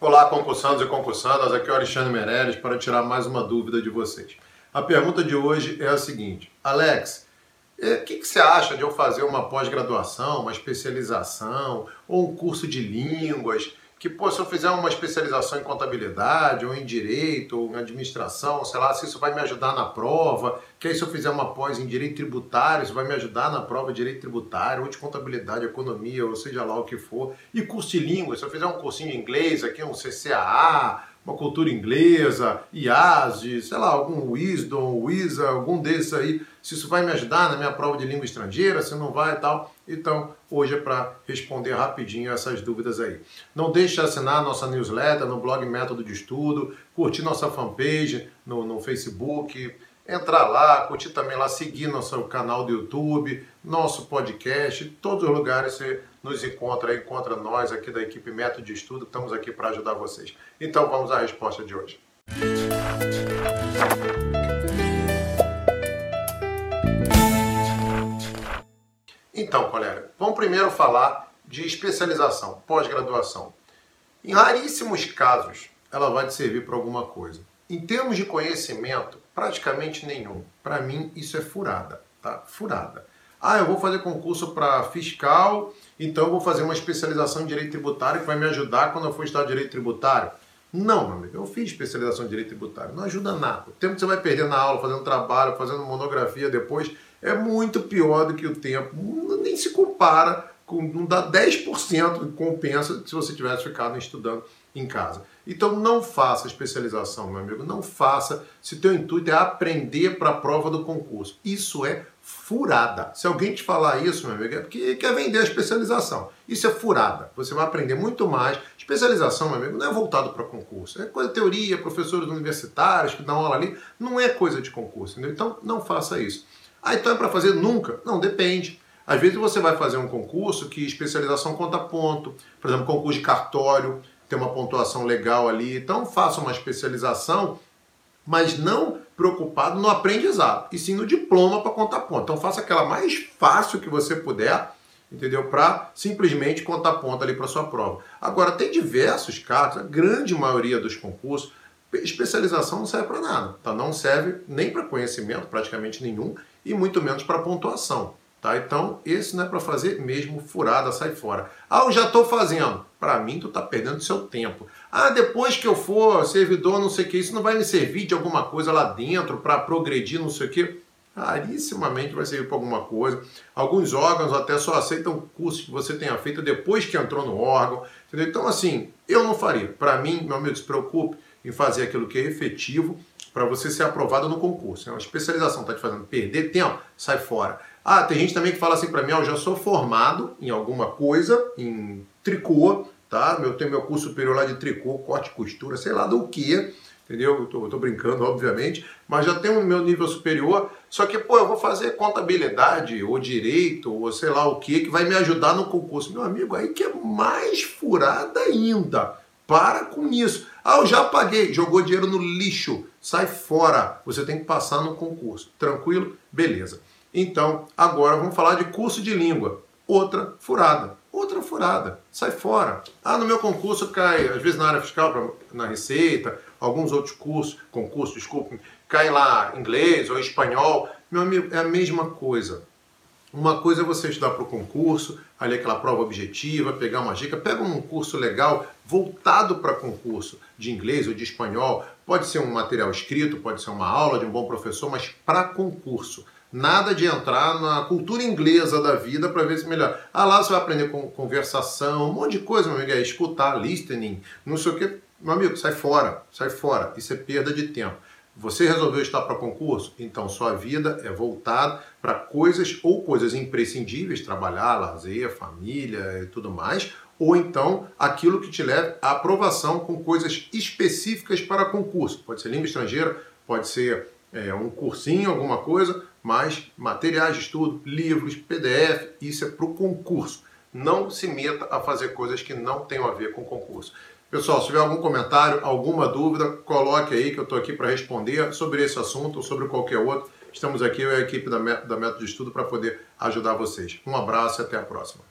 Olá, concursandos e concursadas, aqui é o Alexandre Meirelles para tirar mais uma dúvida de vocês. A pergunta de hoje é a seguinte: Alex, eh, o que, que, você acha de eu fazer uma pós-graduação, uma especialização ou um curso de línguas? Que, pô, se eu fizer uma especialização em contabilidade, ou em direito, ou em administração, sei lá, se isso vai me ajudar na prova, que aí se eu fizer uma pós em direito tributário, isso vai me ajudar na prova de direito tributário, ou de contabilidade, economia, ou seja lá o que for. E curso de língua, se eu fizer um cursinho em inglês aqui, um CCAA, uma cultura inglesa, IASG, sei lá, algum Wisdom, Wisa, algum desses aí, se isso vai me ajudar na minha prova de língua estrangeira, se não vai e tal. Então, hoje é para responder rapidinho essas dúvidas aí. Não deixe de assinar nossa newsletter no blog Método de Estudo, curtir nossa fanpage no, no Facebook, entrar lá, curtir também lá, seguir nosso canal do YouTube, nosso podcast, todos os lugares você nos encontra, encontra nós aqui da equipe Método de Estudo, estamos aqui para ajudar vocês. Então vamos à resposta de hoje. Então, colega, vamos primeiro falar de especialização, pós-graduação. Em raríssimos casos, ela vai te servir para alguma coisa. Em termos de conhecimento, praticamente nenhum. Para mim, isso é furada, tá? Furada. Ah, eu vou fazer concurso para fiscal, então eu vou fazer uma especialização em direito tributário que vai me ajudar quando eu for estudar direito tributário. Não, meu amigo, eu fiz especialização em direito tributário, não ajuda nada. O tempo que você vai perder na aula, fazendo trabalho, fazendo monografia depois, é muito pior do que o tempo. Nem se compara, com, não dá 10% de compensa se você tivesse ficado estudando em casa. Então não faça especialização, meu amigo, não faça se teu intuito é aprender para a prova do concurso. Isso é furada. Se alguém te falar isso, meu amigo, é porque quer vender a especialização. Isso é furada. Você vai aprender muito mais. Especialização, meu amigo, não é voltado para concurso. É coisa teoria, professores universitários que dão aula ali, não é coisa de concurso, entendeu? Então não faça isso. Ah, então é para fazer nunca? Não, depende. Às vezes você vai fazer um concurso que especialização conta ponto, por exemplo, concurso de cartório, tem uma pontuação legal ali. Então faça uma especialização, mas não preocupado no aprendizado, e sim no diploma para contar ponto. Então faça aquela mais fácil que você puder, entendeu? Para simplesmente contar ponto ali para sua prova. Agora tem diversos casos, a grande maioria dos concursos, especialização não serve para nada, tá? Não serve nem para conhecimento, praticamente nenhum, e muito menos para pontuação. Tá? Então, esse não é para fazer mesmo furada, sai fora. Ah, eu já estou fazendo. Para mim, tu está perdendo seu tempo. Ah, depois que eu for servidor, não sei o que, isso não vai me servir de alguma coisa lá dentro para progredir, não sei o que. Rarissimamente vai servir para alguma coisa. Alguns órgãos até só aceitam curso que você tenha feito depois que entrou no órgão. Entendeu? Então, assim, eu não faria. Para mim, meu amigo, se preocupe em fazer aquilo que é efetivo para você ser aprovado no concurso. É uma especialização, está te fazendo perder tempo, sai fora. Ah, tem gente também que fala assim para mim, ah, eu já sou formado em alguma coisa, em tricô, tá? Eu tenho meu curso superior lá de tricô, corte e costura, sei lá do que, entendeu? Eu tô, eu tô, brincando, obviamente, mas já tenho o meu nível superior, só que, pô, eu vou fazer contabilidade, ou direito, ou sei lá o que, que vai me ajudar no concurso. Meu amigo, aí que é mais furada ainda. Para com isso. Ah, eu já paguei, jogou dinheiro no lixo, sai fora. Você tem que passar no concurso. Tranquilo? Beleza. Então, agora vamos falar de curso de língua. Outra furada. Outra furada. Sai fora. Ah, no meu concurso cai, às vezes na área fiscal, na Receita, alguns outros cursos, concurso, desculpe, cai lá inglês ou espanhol. Meu amigo, é a mesma coisa. Uma coisa é você estudar para o concurso, ali aquela prova objetiva, pegar uma dica, pega um curso legal voltado para concurso de inglês ou de espanhol. Pode ser um material escrito, pode ser uma aula de um bom professor, mas para concurso. Nada de entrar na cultura inglesa da vida para ver se melhor. Ah, lá você vai aprender com conversação, um monte de coisa, meu amigo, é escutar, listening, não sei o que. Meu amigo, sai fora, sai fora. Isso é perda de tempo. Você resolveu estar para concurso? Então sua vida é voltada para coisas ou coisas imprescindíveis, trabalhar, lazer, família e tudo mais, ou então aquilo que te leve à aprovação com coisas específicas para concurso. Pode ser língua estrangeira, pode ser é, um cursinho, alguma coisa, mas materiais de estudo, livros, PDF, isso é para o concurso. Não se meta a fazer coisas que não tenham a ver com concurso. Pessoal, se tiver algum comentário, alguma dúvida, coloque aí que eu estou aqui para responder sobre esse assunto ou sobre qualquer outro. Estamos aqui, eu e a equipe da Método de Estudo, para poder ajudar vocês. Um abraço e até a próxima.